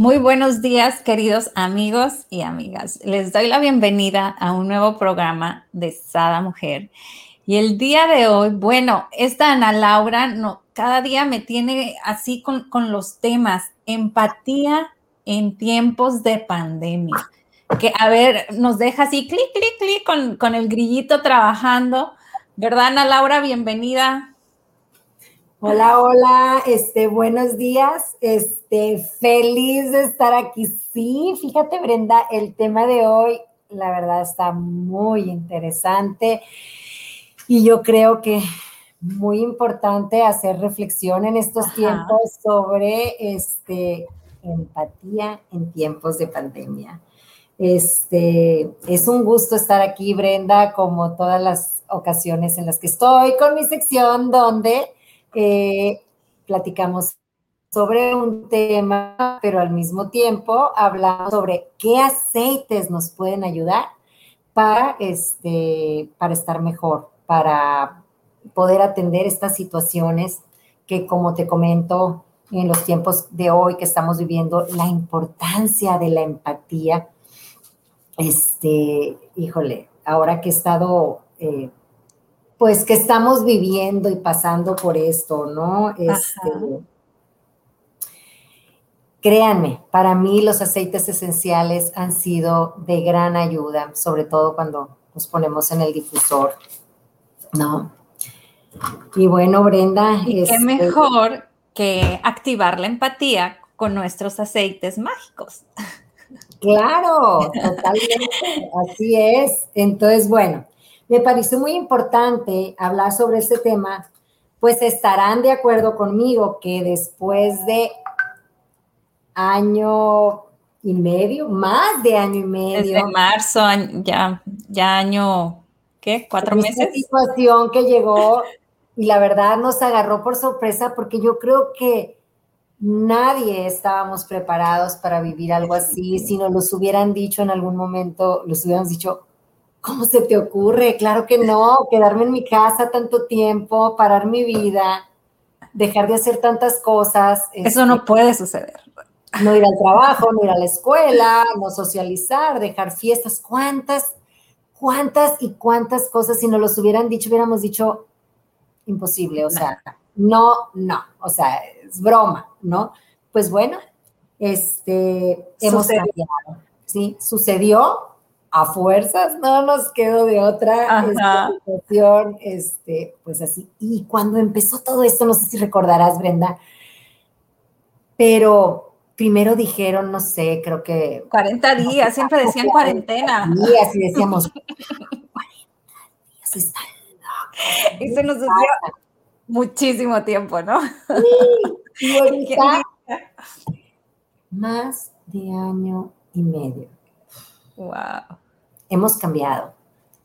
Muy buenos días, queridos amigos y amigas. Les doy la bienvenida a un nuevo programa de Sada Mujer. Y el día de hoy, bueno, esta Ana Laura no, cada día me tiene así con, con los temas, empatía en tiempos de pandemia. Que a ver, nos deja así clic, clic, clic con, con el grillito trabajando. ¿Verdad, Ana Laura? Bienvenida. Hola, hola, este, buenos días, este, feliz de estar aquí. Sí, fíjate, Brenda, el tema de hoy, la verdad, está muy interesante y yo creo que muy importante hacer reflexión en estos tiempos sobre, este, empatía en tiempos de pandemia. Este, es un gusto estar aquí, Brenda, como todas las ocasiones en las que estoy con mi sección donde eh, platicamos sobre un tema, pero al mismo tiempo hablamos sobre qué aceites nos pueden ayudar para, este, para estar mejor, para poder atender estas situaciones que, como te comento, en los tiempos de hoy que estamos viviendo, la importancia de la empatía. Este, híjole, ahora que he estado eh, pues que estamos viviendo y pasando por esto, ¿no? Este, créanme, para mí los aceites esenciales han sido de gran ayuda, sobre todo cuando nos ponemos en el difusor, ¿no? Y bueno, Brenda. ¿Y qué este, mejor que activar la empatía con nuestros aceites mágicos. Claro, totalmente, así es. Entonces, bueno, me pareció muy importante hablar sobre este tema, pues estarán de acuerdo conmigo que después de año y medio, más de año y medio. Desde marzo, ya, ya año, ¿qué? ¿Cuatro meses? situación que llegó y la verdad nos agarró por sorpresa porque yo creo que nadie estábamos preparados para vivir algo así. Si nos los hubieran dicho en algún momento, los hubiéramos dicho, ¿Cómo se te ocurre? Claro que no, quedarme en mi casa tanto tiempo, parar mi vida, dejar de hacer tantas cosas. Eso no este, puede suceder. No ir al trabajo, no ir a la escuela, no socializar, dejar fiestas. ¿Cuántas, cuántas y cuántas cosas si nos los hubieran dicho, hubiéramos dicho imposible? O sea, no, no, o sea, es broma, ¿no? Pues bueno, este, hemos cambiado, ¿sí? Sucedió, a fuerzas no nos quedó de otra situación, este, pues así. Y cuando empezó todo esto, no sé si recordarás, Brenda, pero primero dijeron, no sé, creo que... 40 días, siempre decían cuarentena. Días y decíamos, 40 días está Y se nos dio muchísimo tiempo, ¿no? Sí, y ahorita más de año y medio. Wow. Hemos cambiado,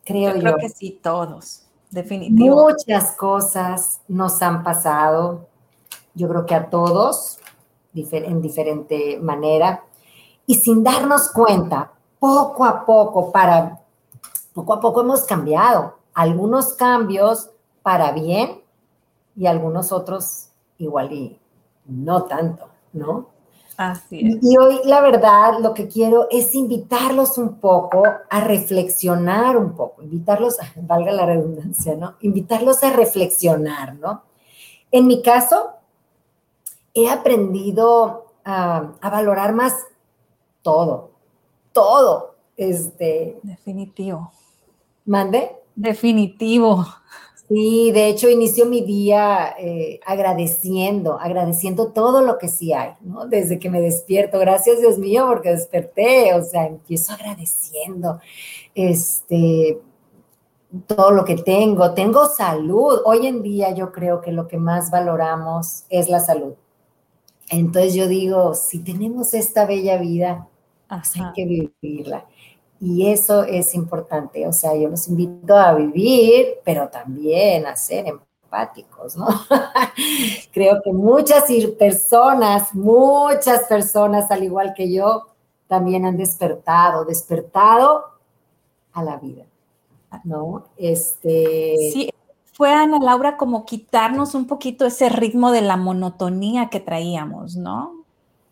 creo yo. Creo que sí, todos, definitivamente. Muchas cosas nos han pasado, yo creo que a todos, en diferente manera, y sin darnos cuenta, poco a poco, para, poco a poco hemos cambiado. Algunos cambios para bien y algunos otros igual y no tanto, ¿no? Y hoy, la verdad, lo que quiero es invitarlos un poco a reflexionar un poco, invitarlos, valga la redundancia, ¿no? Invitarlos a reflexionar, ¿no? En mi caso, he aprendido a, a valorar más todo, todo. Este. Definitivo. ¿Mande? Definitivo. Sí, de hecho inicio mi día eh, agradeciendo, agradeciendo todo lo que sí hay, ¿no? Desde que me despierto, gracias Dios mío porque desperté, o sea, empiezo agradeciendo, este, todo lo que tengo, tengo salud. Hoy en día yo creo que lo que más valoramos es la salud. Entonces yo digo, si tenemos esta bella vida, pues hay que vivirla. Y eso es importante. O sea, yo los invito a vivir, pero también a ser empáticos, ¿no? Creo que muchas personas, muchas personas, al igual que yo, también han despertado, despertado a la vida, ¿no? Este... Sí, fue Ana Laura como quitarnos un poquito ese ritmo de la monotonía que traíamos, ¿no?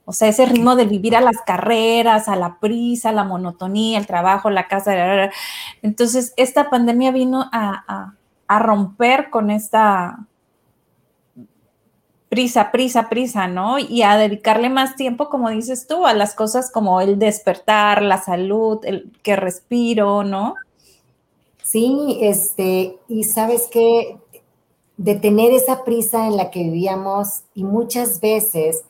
O sea, ese ritmo de vivir a las carreras, a la prisa, la monotonía, el trabajo, la casa. Entonces, esta pandemia vino a, a romper con esta prisa, prisa, prisa, ¿no? Y a dedicarle más tiempo, como dices tú, a las cosas como el despertar, la salud, el que respiro, ¿no? Sí, este, y sabes que de tener esa prisa en la que vivíamos y muchas veces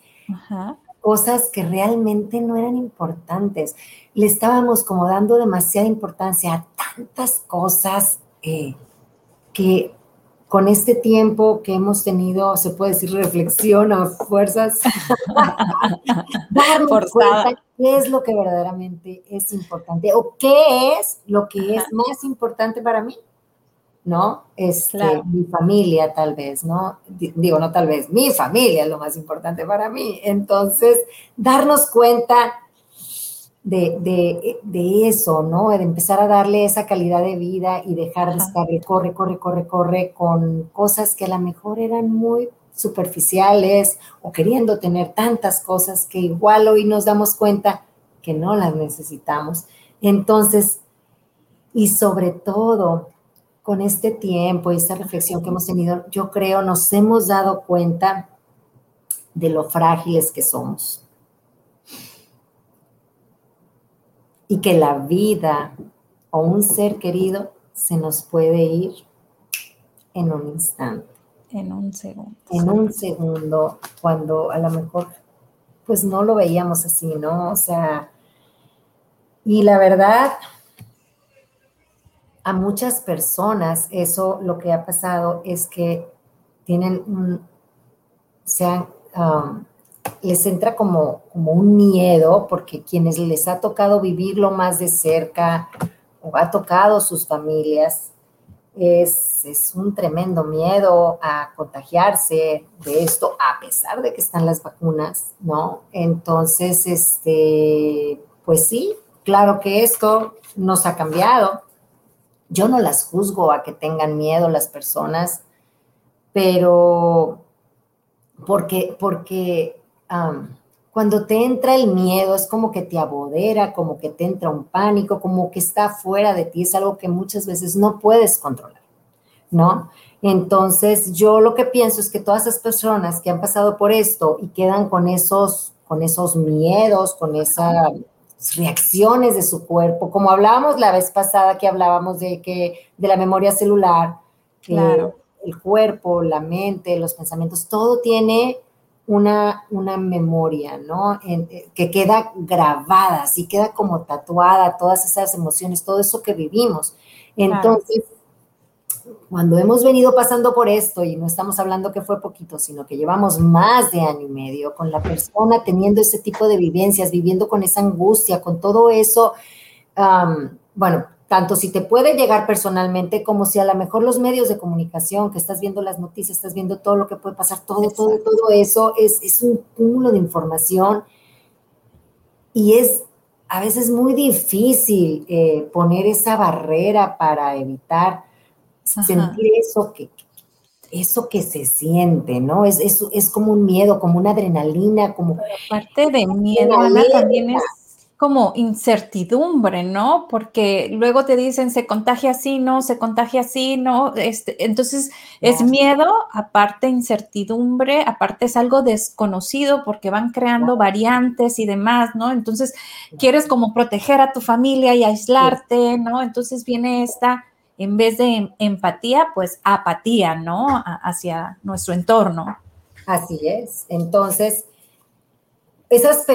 cosas que realmente no eran importantes, le estábamos como dando demasiada importancia a tantas cosas eh, que con este tiempo que hemos tenido, se puede decir reflexión a fuerzas, darnos cuenta qué es lo que verdaderamente es importante o qué es lo que es más importante para mí, ¿no? Este, Mi familia tal vez, ¿no? Digo, no tal vez, mi familia es lo más importante para mí. Entonces, darnos cuenta de, eso, ¿no? De empezar a darle esa calidad de vida y dejar de estar corre, corre, corre, corre con cosas que a lo mejor eran muy superficiales o queriendo tener tantas cosas que igual hoy nos damos cuenta que no las necesitamos. Entonces, y sobre todo con este tiempo y esta reflexión que hemos tenido, yo creo nos hemos dado cuenta de lo frágiles que somos y que la vida o un ser querido se nos puede ir en un instante. En un segundo. En un segundo, cuando a lo mejor pues no lo veíamos así, ¿no? O sea, y la verdad, a muchas personas eso lo que ha pasado es que tienen un, se han, um, les entra como, como un miedo, porque quienes les ha tocado vivirlo más de cerca o ha tocado sus familias, es, es, un tremendo miedo a contagiarse de esto, a pesar de que están las vacunas, ¿no? Entonces, este, pues sí, claro que esto nos ha cambiado. Yo no las juzgo a que tengan miedo las personas, pero porque, porque cuando te entra el miedo, es como que te abodera, como que te entra un pánico, como que está fuera de ti, es algo que muchas veces no puedes controlar, ¿no? Entonces, yo lo que pienso es que todas esas personas que han pasado por esto y quedan con esos, con esos miedos, con esas reacciones de su cuerpo, como hablábamos la vez pasada que hablábamos de que de la memoria celular, claro. el cuerpo, la mente, los pensamientos, todo tiene una, una memoria, ¿no? Eh, que queda grabada, así queda como tatuada todas esas emociones, todo eso que vivimos. Entonces, cuando hemos venido pasando por esto, y no estamos hablando que fue poquito, sino que llevamos más de año y medio con la persona teniendo ese tipo de vivencias, viviendo con esa angustia, con todo eso, bueno, tanto si te puede llegar personalmente como si a lo mejor los medios de comunicación, que estás viendo las noticias, estás viendo todo lo que puede pasar, todo, todo, todo eso es, es un cúmulo de información. Y es a veces muy difícil eh, poner esa barrera para evitar sentir eso que, eso que se siente, ¿no? Es, es, es, como un miedo, como una adrenalina, como... Aparte de miedo, Ana, también es como incertidumbre, ¿no? Porque luego te dicen se contagia así, no, se contagia así, no. Este, entonces es miedo, aparte incertidumbre, aparte es algo desconocido porque van creando variantes y demás, ¿no? Entonces quieres como proteger a tu familia y aislarte, ¿no? Entonces viene esta, en vez de em, empatía, pues apatía, ¿no? hacia nuestro entorno. Así es. Entonces, esas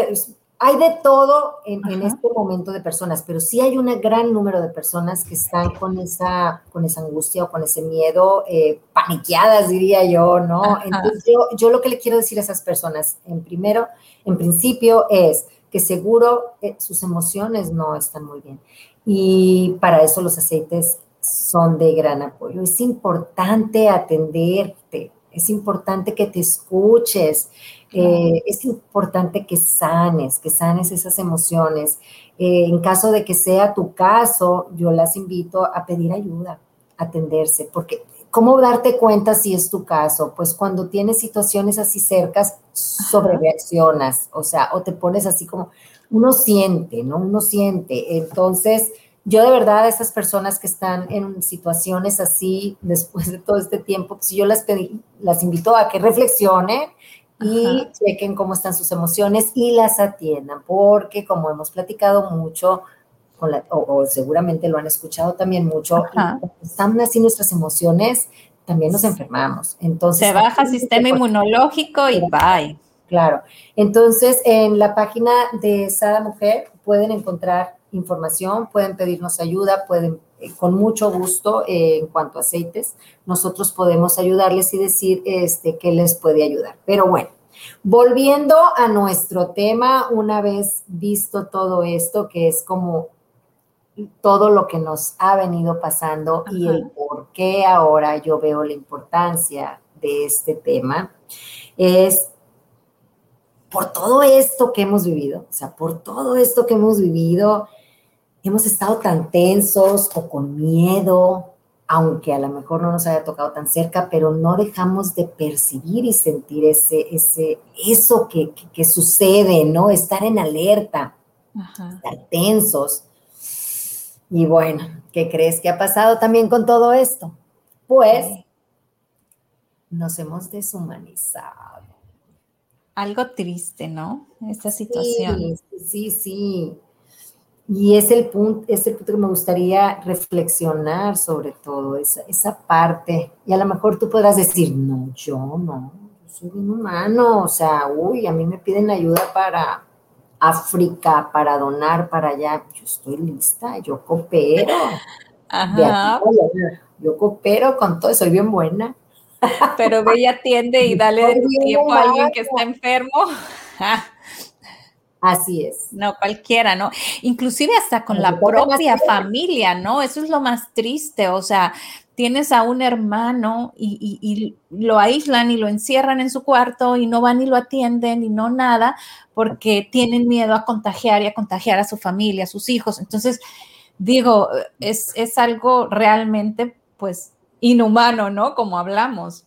hay de todo en, este momento de personas, pero sí hay un gran número de personas que están con esa, con esa angustia o con ese miedo, eh, paniqueadas, diría yo, ¿no? Entonces, yo, lo que le quiero decir a esas personas, en primero, en principio, es que seguro eh, sus emociones no están muy bien. Y para eso los aceites son de gran apoyo. Es importante atenderte, es importante que te escuches, eh, es importante que sanes, que sanes esas emociones. Eh, en caso de que sea tu caso, yo las invito a pedir ayuda, a atenderse, porque ¿cómo darte cuenta si es tu caso? Pues cuando tienes situaciones así cercas, sobrereaccionas, o sea, o te pones así como, uno siente, ¿no? Uno siente. Entonces, yo de verdad a esas personas que están en situaciones así después de todo este tiempo, pues yo las, pedí, las invito a que reflexionen y chequen cómo están sus emociones y las atiendan, porque como hemos platicado mucho, con la, o, seguramente lo han escuchado también mucho, están así nuestras emociones, también nos enfermamos. Entonces, se baja el sistema inmunológico y bye. Claro. Entonces, en la página de Sada Mujer pueden encontrar información, pueden pedirnos ayuda, pueden eh, con mucho gusto eh, en cuanto a aceites, nosotros podemos ayudarles y decir este, qué les puede ayudar. Pero bueno, volviendo a nuestro tema, una vez visto todo esto, que es como todo lo que nos ha venido pasando y el por qué ahora yo veo la importancia de este tema, es por todo esto que hemos vivido, o sea, por todo esto que hemos vivido, hemos estado tan tensos o con miedo, aunque a lo mejor no nos haya tocado tan cerca, pero no dejamos de percibir y sentir ese, ese, eso que, sucede, ¿no? Estar en alerta, estar tensos. Y bueno, ¿qué crees que ha pasado también con todo esto? Pues nos hemos deshumanizado. Algo triste, ¿no? Esta situación. Sí, sí, sí. Y es el punto, es el punto que me gustaría reflexionar sobre todo, esa, esa parte. Y a lo mejor tú podrás decir, no, yo no, yo soy un humano, o sea, uy, a mí me piden ayuda para África, para donar para allá. Yo estoy lista, yo coopero. Ajá. yo coopero con todo, soy bien buena. Pero ve y atiende y dale de tu tiempo a alguien que está enfermo. Así es. No, cualquiera, ¿no? Inclusive hasta con la propia familia, ¿no? Eso es lo más triste, o sea, tienes a un hermano y, lo aíslan y lo encierran en su cuarto y no van y lo atienden y no nada porque tienen miedo a contagiar y a contagiar a su familia, a sus hijos. Entonces, digo, es, es algo realmente, pues, inhumano, ¿no? Como hablamos.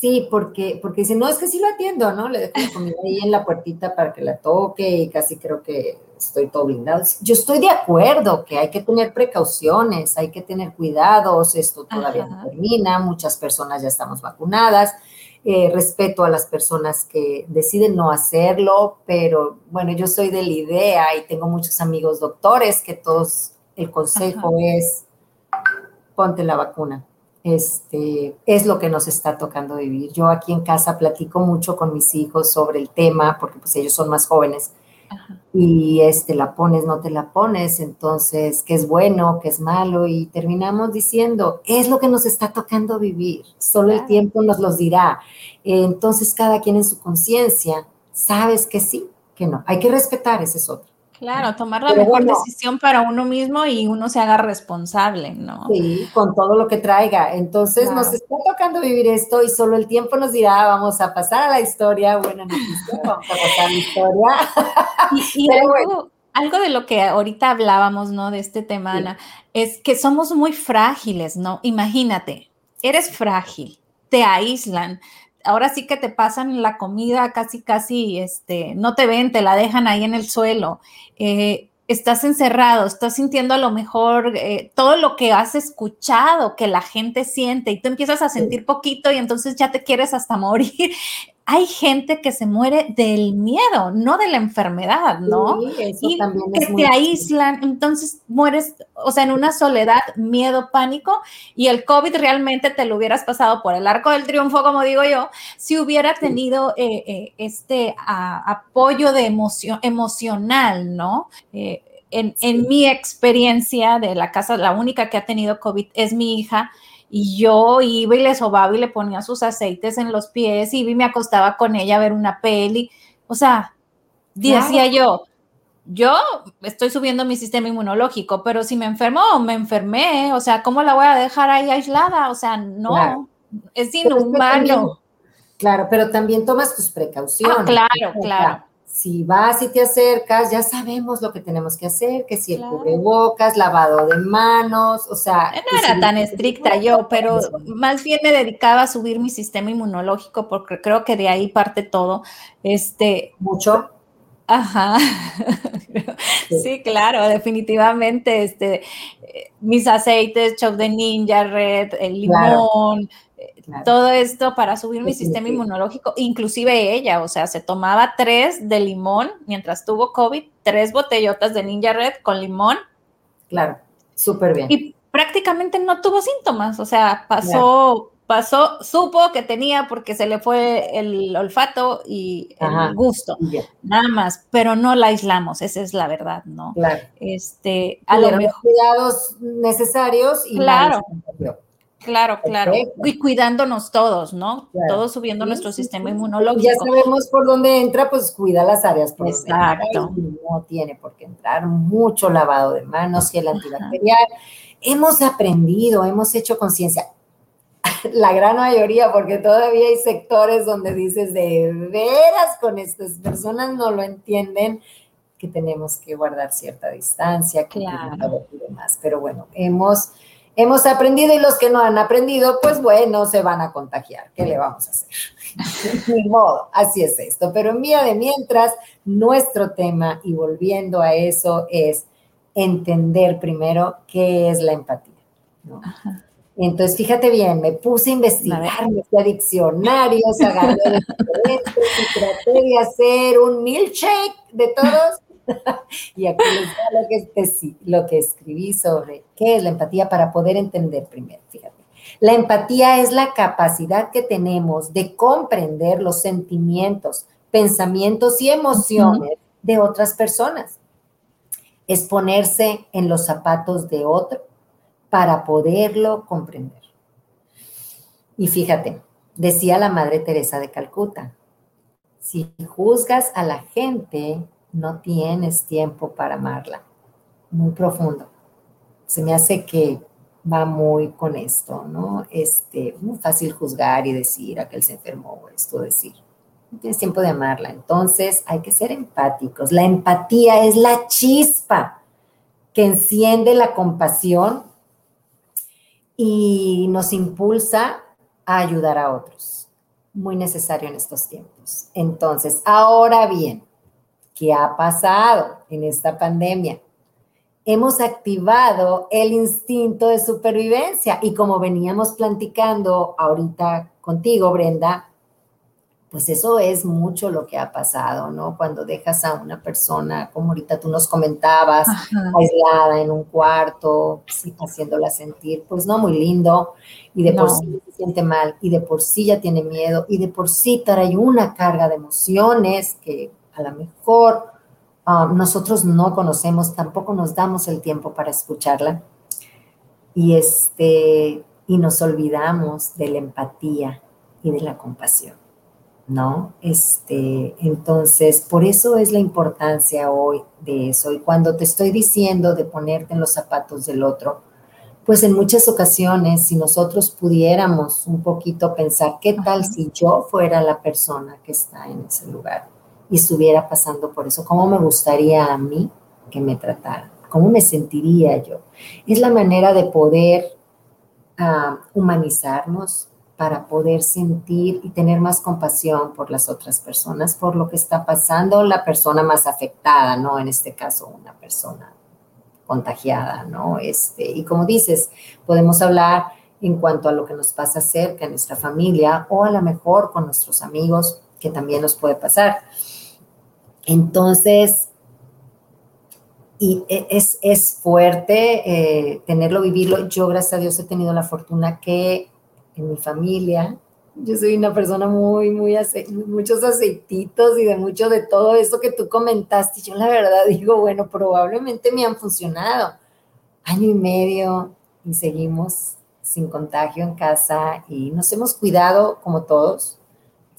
Sí, porque, porque dice, no, es que sí lo atiendo, ¿no? Le dejo la comida ahí en la puertita para que la toque y casi creo que estoy todo blindado. Yo estoy de acuerdo que hay que tener precauciones, hay que tener cuidados, esto todavía no termina, muchas personas ya estamos vacunadas. Eh, respeto a las personas que deciden no hacerlo, pero bueno, yo soy de la idea y tengo muchos amigos doctores que todos, el consejo es, ponte la vacuna este, es lo que nos está tocando vivir. Yo aquí en casa platico mucho con mis hijos sobre el tema, porque pues ellos son más jóvenes. Y este, la pones, no te la pones, entonces, ¿qué es bueno, qué es malo? Y terminamos diciendo, es lo que nos está tocando vivir, solo el tiempo nos los dirá. Entonces, cada quien en su conciencia, sabes que sí, que no. Hay que respetar, ese es otro. Claro, tomar la mejor decisión para uno mismo y uno se haga responsable, ¿no? Sí, con todo lo que traiga. Entonces nos está tocando vivir esto y solo el tiempo nos dirá, vamos a pasar a la historia, buena noticia, vamos a pasar a la historia. Y, algo, de lo que ahorita hablábamos, ¿no? De este tema, Ana, es que somos muy frágiles, ¿no? Imagínate, eres frágil, te aíslan, ahora sí que te pasan la comida casi, casi, este, no te ven, te la dejan ahí en el suelo. Eh, estás encerrado, estás sintiendo a lo mejor eh, todo lo que has escuchado que la gente siente y tú empiezas a sentir poquito y entonces ya te quieres hasta morir. Hay gente que se muere del miedo, no de la enfermedad, ¿no? Sí, eso y que te aíslan, entonces mueres, o sea, en una soledad, miedo, pánico, y el COVID realmente te lo hubieras pasado por el arco del triunfo, como digo yo, si hubiera tenido eh, eh, este apoyo de emoción, emocional, ¿no? Eh, en, en mi experiencia de la casa, la única que ha tenido COVID es mi hija, y yo iba y le sobaba y le ponía sus aceites en los pies y me acostaba con ella a ver una peli. O sea, decía yo, yo estoy subiendo mi sistema inmunológico, pero si me enfermo, me enfermé. O sea, ¿cómo la voy a dejar ahí aislada? O sea, no, es inhumano. claro, pero también tomas tus precauciones. Ah, claro, claro si vas y te acercas, ya sabemos lo que tenemos que hacer, que si el cubrebocas, lavado de manos, o sea... No era tan estricta yo, pero más bien me dedicaba a subir mi sistema inmunológico porque creo que de ahí parte todo. Este, Mucho. Ajá. Sí. claro, definitivamente. Este, eh, mis aceites, choc de ninja, red, el limón, todo esto para subir mi sistema inmunológico, inclusive ella, o sea, se tomaba tres de limón mientras tuvo COVID, tres botellotas de Ninja Red con limón. Claro, súper bien. Y prácticamente no tuvo síntomas, o sea, pasó, pasó, supo que tenía porque se le fue el olfato y el gusto, nada más, pero no la aislamos, esa es la verdad, ¿no? Claro. Este, a lo mejor. cuidados necesarios y claro. Claro, claro. Y cuidándonos todos, ¿no? Todos subiendo nuestro sistema inmunológico. Ya sabemos por dónde entra, pues cuida las áreas por Exacto. no tiene por qué entrar. Mucho lavado de manos, y el antibacterial. Hemos aprendido, hemos hecho conciencia. La gran mayoría, porque todavía hay sectores donde dices, de veras con estas personas no lo entienden, que tenemos que guardar cierta distancia, que claro. y demás. Pero bueno, hemos hemos aprendido y los que no han aprendido, pues bueno, se van a contagiar. ¿Qué le vamos a hacer? Ni modo, así es esto. Pero en vía de mientras, nuestro tema, y volviendo a eso, es entender primero qué es la empatía. Entonces, fíjate bien, me puse a investigar, me fui a diccionarios, agarré y traté de hacer un milkshake de todos y aquí les lo que, lo que escribí sobre qué es la empatía para poder entender primero, fíjate. La empatía es la capacidad que tenemos de comprender los sentimientos, pensamientos y emociones de otras personas. Es ponerse en los zapatos de otro para poderlo comprender. Y fíjate, decía la Madre Teresa de Calcuta, si juzgas a la gente, no tienes tiempo para amarla. Muy profundo. Se me hace que va muy con esto, ¿no? Este, muy fácil juzgar y decir aquel se enfermó esto, decir. No tienes tiempo de amarla. Entonces hay que ser empáticos. La empatía es la chispa que enciende la compasión y nos impulsa a ayudar a otros. Muy necesario en estos tiempos. Entonces, ahora bien, ¿Qué ha pasado en esta pandemia? Hemos activado el instinto de supervivencia y como veníamos platicando ahorita contigo, Brenda, pues eso es mucho lo que ha pasado, ¿no? Cuando dejas a una persona, como ahorita tú nos comentabas, aislada en un cuarto, haciéndola sentir, pues no muy lindo, y de por sí se siente mal, y de por sí ya tiene miedo, y de por sí trae una carga de emociones que a lo mejor um, nosotros no conocemos, tampoco nos damos el tiempo para escucharla y, este, y nos olvidamos de la empatía y de la compasión, ¿no? Este, entonces, por eso es la importancia hoy de eso. Y cuando te estoy diciendo de ponerte en los zapatos del otro, pues en muchas ocasiones, si nosotros pudiéramos un poquito pensar, ¿qué tal si yo fuera la persona que está en ese lugar? Y estuviera pasando por eso, ¿cómo me gustaría a mí que me trataran? ¿Cómo me sentiría yo? Es la manera de poder ah, humanizarnos para poder sentir y tener más compasión por las otras personas, por lo que está pasando la persona más afectada, ¿no? En este caso, una persona contagiada, ¿no? Este, y como dices, podemos hablar en cuanto a lo que nos pasa cerca en nuestra familia o a lo mejor con nuestros amigos que también nos puede pasar. Entonces, y e, es, es fuerte eh, tenerlo, vivirlo. Yo, gracias a Dios, he tenido la fortuna que en mi familia, yo soy una persona muy, muy, ace muchos aceititos y de mucho de todo eso que tú comentaste. Yo la verdad digo, bueno, probablemente me han funcionado. Año y medio y seguimos sin contagio en casa y nos hemos cuidado como todos,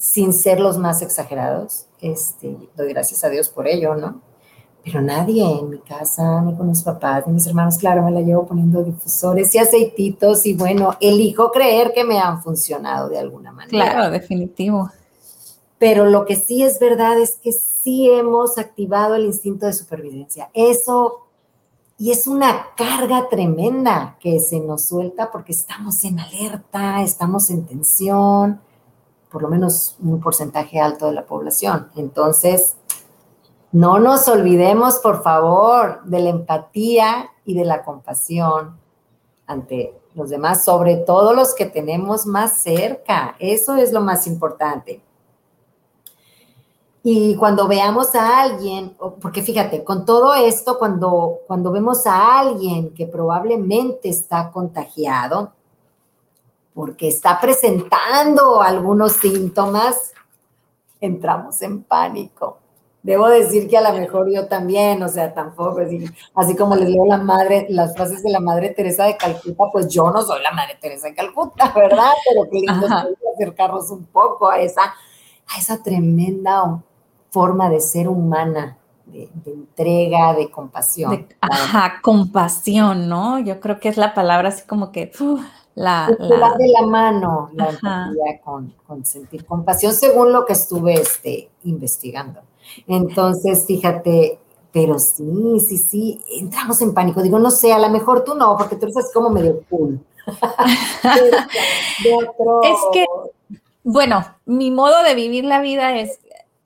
sin ser los más exagerados. Este, doy gracias a Dios por ello, ¿no? Pero nadie en mi casa, ni con mis papás, ni mis hermanos, claro, me la llevo poniendo difusores y aceititos y bueno, elijo creer que me han funcionado de alguna manera. Claro, definitivo. Pero lo que sí es verdad es que sí hemos activado el instinto de supervivencia. Eso y es una carga tremenda que se nos suelta porque estamos en alerta, estamos en tensión, por lo menos un porcentaje alto de la población. Entonces, no nos olvidemos, por favor, de la empatía y de la compasión ante los demás, sobre todo los que tenemos más cerca. Eso es lo más importante. Y cuando veamos a alguien, porque fíjate, con todo esto, cuando, cuando vemos a alguien que probablemente está contagiado, porque está presentando algunos síntomas, entramos en pánico. Debo decir que a lo mejor yo también, o sea, tampoco, así, así como les leo la madre, las frases de la madre Teresa de Calcuta, pues yo no soy la madre Teresa de Calcuta, ¿verdad? Pero que lindo acercarnos un poco a esa, a esa tremenda forma de ser humana, de, entrega, de compasión. ajá, compasión, ¿no? Yo creo que es la palabra así como que la, la... de la mano la empatía con, con, sentir compasión, según lo que estuve este, investigando. Entonces, fíjate, pero sí, sí, sí, entramos en pánico. Digo, no sé, a lo mejor tú no, porque tú eres como medio cool. Es que, bueno, mi modo de vivir la vida es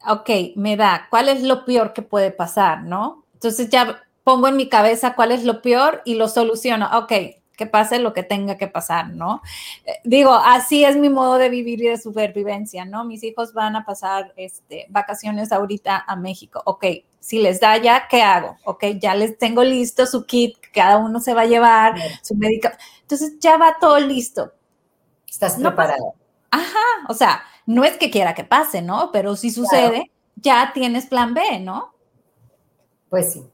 ok, me da, ¿cuál es lo peor que puede pasar, no? Entonces ya pongo en mi cabeza cuál es lo peor y lo soluciono. Ok, que pase lo que tenga que pasar, ¿no? Eh, digo, así es mi modo de vivir y de supervivencia, ¿no? Mis hijos van a pasar este, vacaciones ahorita a México. Ok, si les da ya, ¿qué hago? Ok, ya les tengo listo su kit, cada uno se va a llevar, su medicamento. Entonces ya va todo listo. Estás preparado. Ajá, o sea, no es que quiera que pase, ¿no? Pero si sucede, ya tienes plan B, ¿no? Pues sí.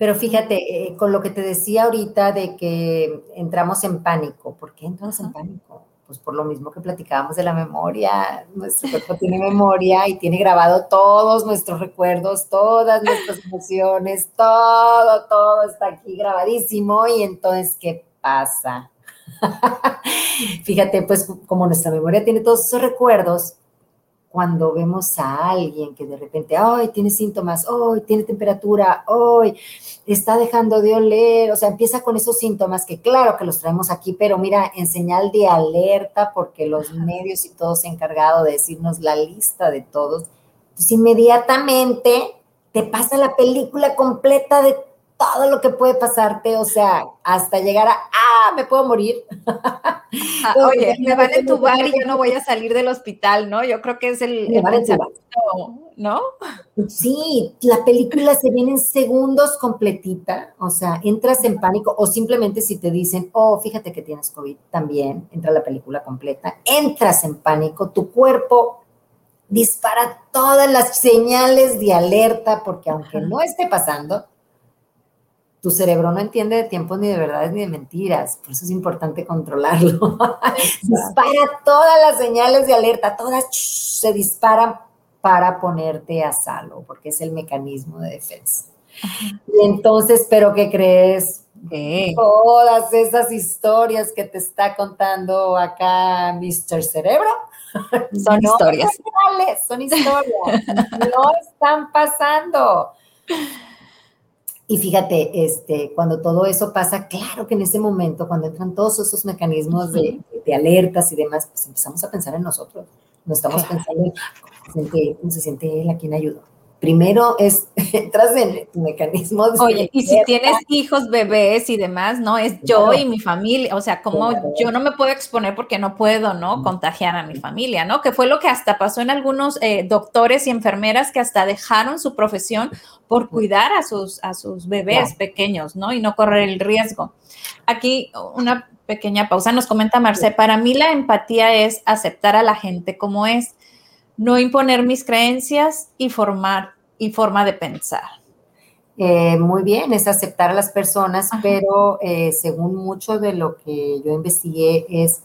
Pero fíjate, eh, con lo que te decía ahorita de que entramos en pánico, ¿por qué entramos en pánico? Pues por lo mismo que platicábamos de la memoria, nuestro cuerpo tiene memoria y tiene grabado todos nuestros recuerdos, todas nuestras emociones, todo, todo está aquí grabadísimo y entonces, ¿qué pasa? Fíjate, pues como nuestra memoria tiene todos esos recuerdos, cuando vemos a alguien que de repente, hoy tiene síntomas, hoy tiene temperatura, hoy está dejando de oler, o sea, empieza con esos síntomas que claro que los traemos aquí, pero mira, en señal de alerta, porque los medios y todos se han encargado de decirnos la lista de todos, pues inmediatamente te pasa la película completa de todo lo que puede pasarte, o sea, hasta llegar a, ah, me puedo morir. Ah, oye, me van a entubar y yo no voy a salir del hospital, ¿no? Yo creo que es el, ¿no? Sí, la película se viene en segundos completita, o sea, entras en pánico o simplemente si te dicen, oh, fíjate que tienes COVID, también entra la película completa, entras en pánico, tu cuerpo dispara todas las señales de alerta porque aunque no esté pasando, tu cerebro no entiende de tiempos ni de verdades ni de mentiras, por eso es importante controlarlo. Dispara todas las señales de alerta, todas se disparan para ponerte a salvo, porque es el mecanismo de defensa. Y entonces, ¿pero qué crees? Todas esas historias que te está contando acá Mr. Cerebro son historias. son historias, no están pasando. Y fíjate, este, cuando todo eso pasa, claro que en ese momento, cuando entran todos esos mecanismos de, alertas y demás, pues empezamos a pensar en nosotros. No estamos pensando en ¿cómo se, siente, él, a quién ayudó. Primero es, entras en mecanismos. Oye, y si tienes hijos, bebés y demás, ¿no? Es yo y mi familia, o sea, como yo no me puedo exponer porque no puedo, ¿no? Contagiar a mi familia, ¿no? Que fue lo que hasta pasó en algunos eh, doctores y enfermeras que hasta dejaron su profesión por cuidar a sus, a sus bebés pequeños, ¿no? Y no correr el riesgo. Aquí una pequeña pausa, nos comenta Marce, para mí la empatía es aceptar a la gente como es no imponer mis creencias y formar y forma de pensar. Eh, muy bien, es aceptar a las personas, pero eh, según mucho de lo que yo investigué es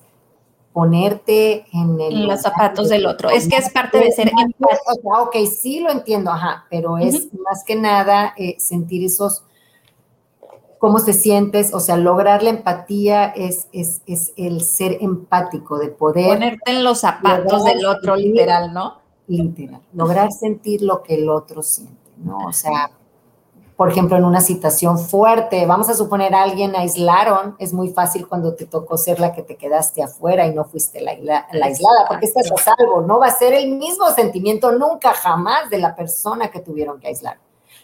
ponerte en, los zapatos del otro. Es que es parte de ser empático. ok, sí lo entiendo, ajá, pero es más que nada eh, sentir esos cómo te sientes, o sea, lograr la empatía es, es, el ser empático, de poder... Ponerte en los zapatos del otro, literal, ¿no? Literal, lograr sentir lo que el otro siente, ¿no? O sea, por ejemplo, en una situación fuerte, vamos a suponer a alguien aislaron, es muy fácil cuando te tocó ser la que te quedaste afuera y no fuiste la, la aislada, porque estás a salvo, no va a ser el mismo sentimiento nunca, jamás de la persona que tuvieron que aislar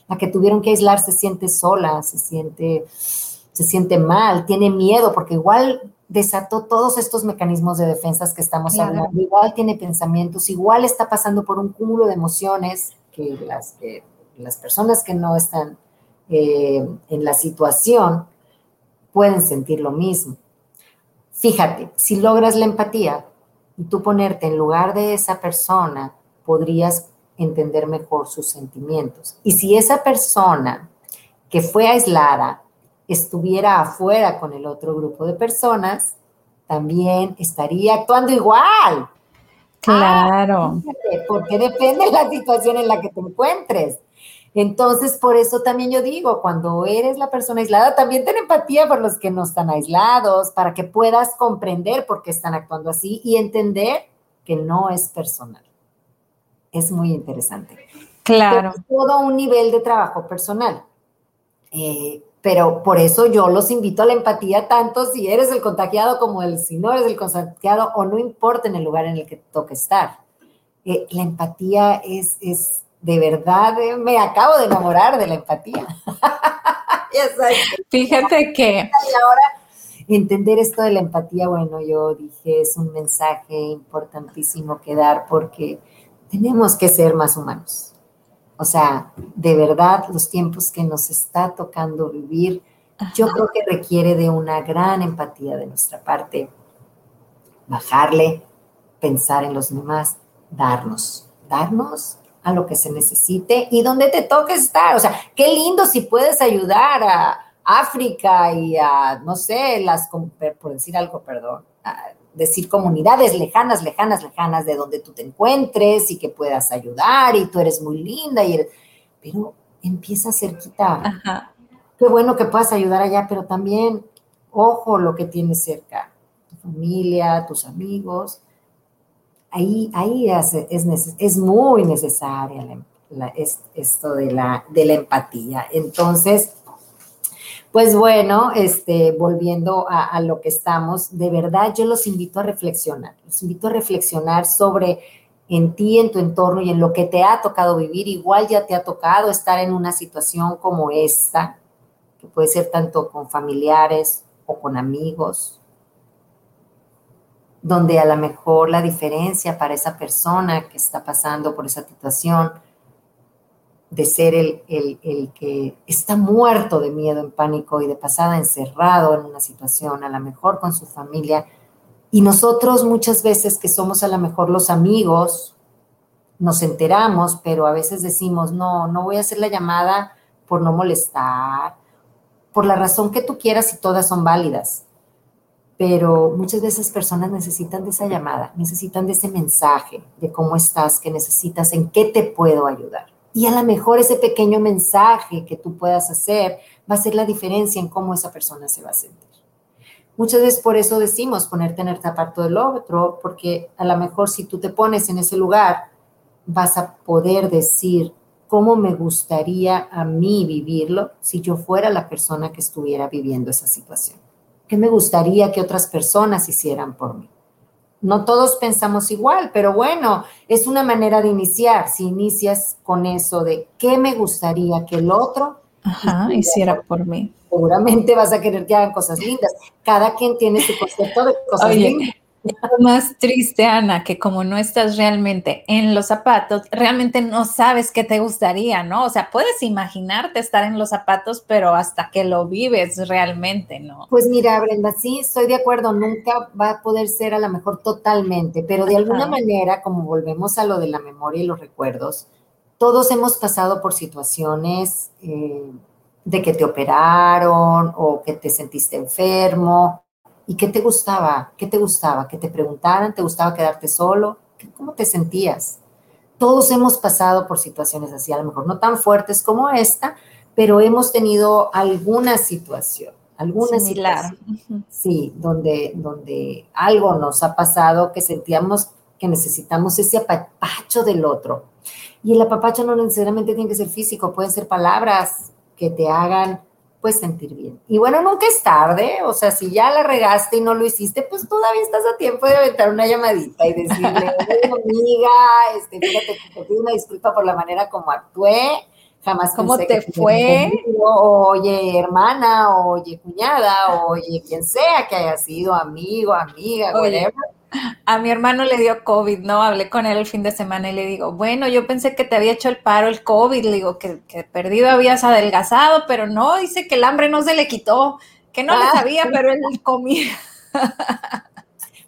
la que tuvieron que aislar se siente sola, se siente, se siente mal, tiene miedo, porque igual desató todos estos mecanismos de defensas que estamos hablando, igual tiene pensamientos, igual está pasando por un cúmulo de emociones que las, que, las personas que no están eh, en la situación pueden sentir lo mismo. Fíjate, si logras la empatía y tú ponerte en lugar de esa persona, podrías entender mejor sus sentimientos. Y si esa persona que fue aislada estuviera afuera con el otro grupo de personas, también estaría actuando igual. Claro. porque depende de la situación en la que te encuentres. Entonces, por eso también yo digo, cuando eres la persona aislada, también ten empatía por los que no están aislados, para que puedas comprender por qué están actuando así y entender que no es personal es muy interesante. Claro. todo un nivel de trabajo personal. Eh, pero por eso yo los invito a la empatía tanto si eres el contagiado como el si no eres el contagiado o no importa en el lugar en el que toque estar. Eh, la empatía es, es de verdad, eh, me acabo de enamorar de la empatía. Fíjate que... Y ahora entender esto de la empatía, bueno, yo dije, es un mensaje importantísimo que dar porque tenemos que ser más humanos. O sea, de verdad, los tiempos que nos está tocando vivir, yo creo que requiere de una gran empatía de nuestra parte. Bajarle, pensar en los demás, darnos, darnos a lo que se necesite y donde te toque estar. O sea, qué lindo si puedes ayudar a África y a, no sé, las, por decir algo, perdón, decir comunidades lejanas, lejanas, lejanas de donde tú te encuentres y que puedas ayudar y tú eres muy linda y pero empieza cerquita. Ajá. Qué bueno que puedas ayudar allá, pero también ojo lo que tienes cerca, tu familia, tus amigos. Ahí, ahí es, es, muy necesaria esto de la, de la empatía. Entonces, pues bueno, este, volviendo a, lo que estamos, de verdad yo los invito a reflexionar, los invito a reflexionar sobre en ti, en tu entorno y en lo que te ha tocado vivir. Igual ya te ha tocado estar en una situación como esta, que puede ser tanto con familiares o con amigos, donde a lo mejor la diferencia para esa persona que está pasando por esa situación de ser el, el, que está muerto de miedo, en pánico y de pasada encerrado en una situación, a lo mejor con su familia. Y nosotros muchas veces que somos a lo mejor los amigos, nos enteramos, pero a veces decimos, no, no voy a hacer la llamada por no molestar, por la razón que tú quieras y todas son válidas. Pero muchas veces personas necesitan de esa llamada, necesitan de ese mensaje, de cómo estás, qué necesitas, en qué te puedo ayudar. Y a lo mejor ese pequeño mensaje que tú puedas hacer va a ser la diferencia en cómo esa persona se va a sentir. Muchas veces por eso decimos ponerte en el zapato del otro, porque a lo mejor si tú te pones en ese lugar, vas a poder decir cómo me gustaría a mí vivirlo si yo fuera la persona que estuviera viviendo esa situación. ¿Qué me gustaría que otras personas hicieran por mí? No todos pensamos igual, pero bueno, es una manera de iniciar. Si inicias con eso de qué me gustaría que el otro hiciera por mí. Seguramente vas a querer que hagan cosas lindas. Cada quien tiene su concepto de cosas lindas. Es más triste, Ana, que como no estás realmente en los zapatos, realmente no sabes qué te gustaría, ¿no? O sea, puedes imaginarte estar en los zapatos, pero hasta que lo vives realmente, ¿no? Pues mira, Brenda, sí, estoy de acuerdo, nunca va a poder ser a lo mejor totalmente, pero de alguna manera, como volvemos a lo de la memoria y los recuerdos, todos hemos pasado por situaciones eh, de que te operaron o que te sentiste enfermo ¿Y qué te gustaba? ¿Qué te gustaba? ¿Que te preguntaran? ¿Te gustaba quedarte solo? ¿Cómo te sentías? Todos hemos pasado por situaciones así, a lo mejor no tan fuertes como esta, pero hemos tenido alguna situación, alguna Similar. situación, sí, donde, donde algo nos ha pasado que sentíamos que necesitamos ese apapacho del otro. Y el apapacho no necesariamente tiene que ser físico, pueden ser palabras que te hagan pues sentir bien. Y bueno, nunca es tarde, o sea, si ya la regaste y no lo hiciste, pues todavía estás a tiempo de aventar una llamadita y decirle, amiga, este, fíjate, te pido una disculpa por la manera como actué, jamás ¿Cómo te fue? oye, hermana, oye, cuñada, oye, quien sea que haya sido amigo, amiga, whatever a mi hermano le dio COVID, ¿no? Hablé con él el fin de semana y le digo, bueno, yo pensé que te había hecho el paro el COVID, le digo que, que perdido habías adelgazado, pero no, dice que el hambre no se le quitó, que no le ah. sabía, pero él comía.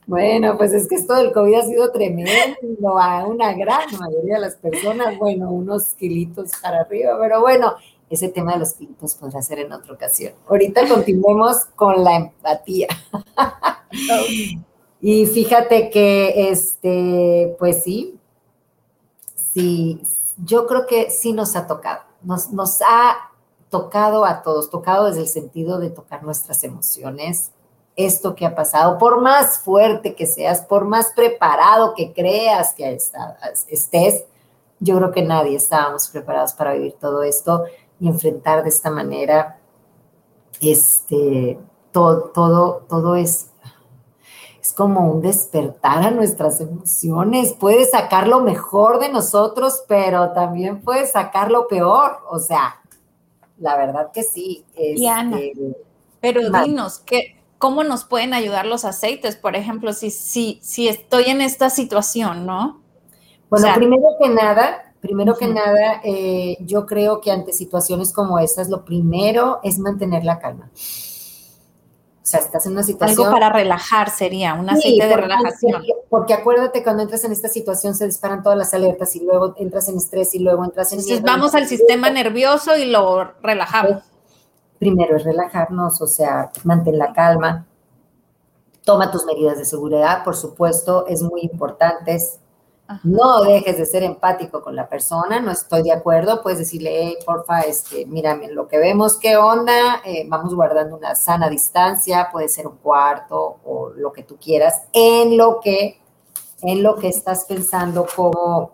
Bueno, pues es que esto del COVID ha sido tremendo a una gran mayoría de las personas, bueno, unos kilitos para arriba, pero bueno, ese tema de los kilitos podrá ser en otra ocasión. Ahorita continuemos con la empatía. Y fíjate que, este, pues sí, sí, yo creo que sí nos ha tocado, nos, nos ha tocado a todos, tocado desde el sentido de tocar nuestras emociones, esto que ha pasado, por más fuerte que seas, por más preparado que creas que estés, yo creo que nadie estábamos preparados para vivir todo esto y enfrentar de esta manera, este, todo, todo, todo es es como un despertar a nuestras emociones. Puede sacar lo mejor de nosotros, pero también puede sacar lo peor. O sea, la verdad que sí. Diana, este, pero dinos, ¿qué, ¿cómo nos pueden ayudar los aceites? Por ejemplo, si, si, si estoy en esta situación, ¿no? Bueno, primero que nada, primero que nada, eh, yo creo que ante situaciones como estas, lo primero es mantener la calma. O sea, estás en una situación... Algo para relajar sería, un aceite de relajación. Porque, acuérdate, cuando entras en esta situación se disparan todas las alertas y luego entras en estrés y luego entras en... Entonces vamos al sistema nervioso y lo relajamos. Primero es relajarnos, o sea, mantén la calma. Toma tus medidas de seguridad, por supuesto, es muy importante. No dejes de ser empático con la persona, no estoy de acuerdo, puedes decirle, hey, porfa, este, mírame, lo que vemos, ¿qué onda? Eh, vamos guardando una sana distancia, puede ser un cuarto o lo que tú quieras, en lo que, en lo que estás pensando cómo,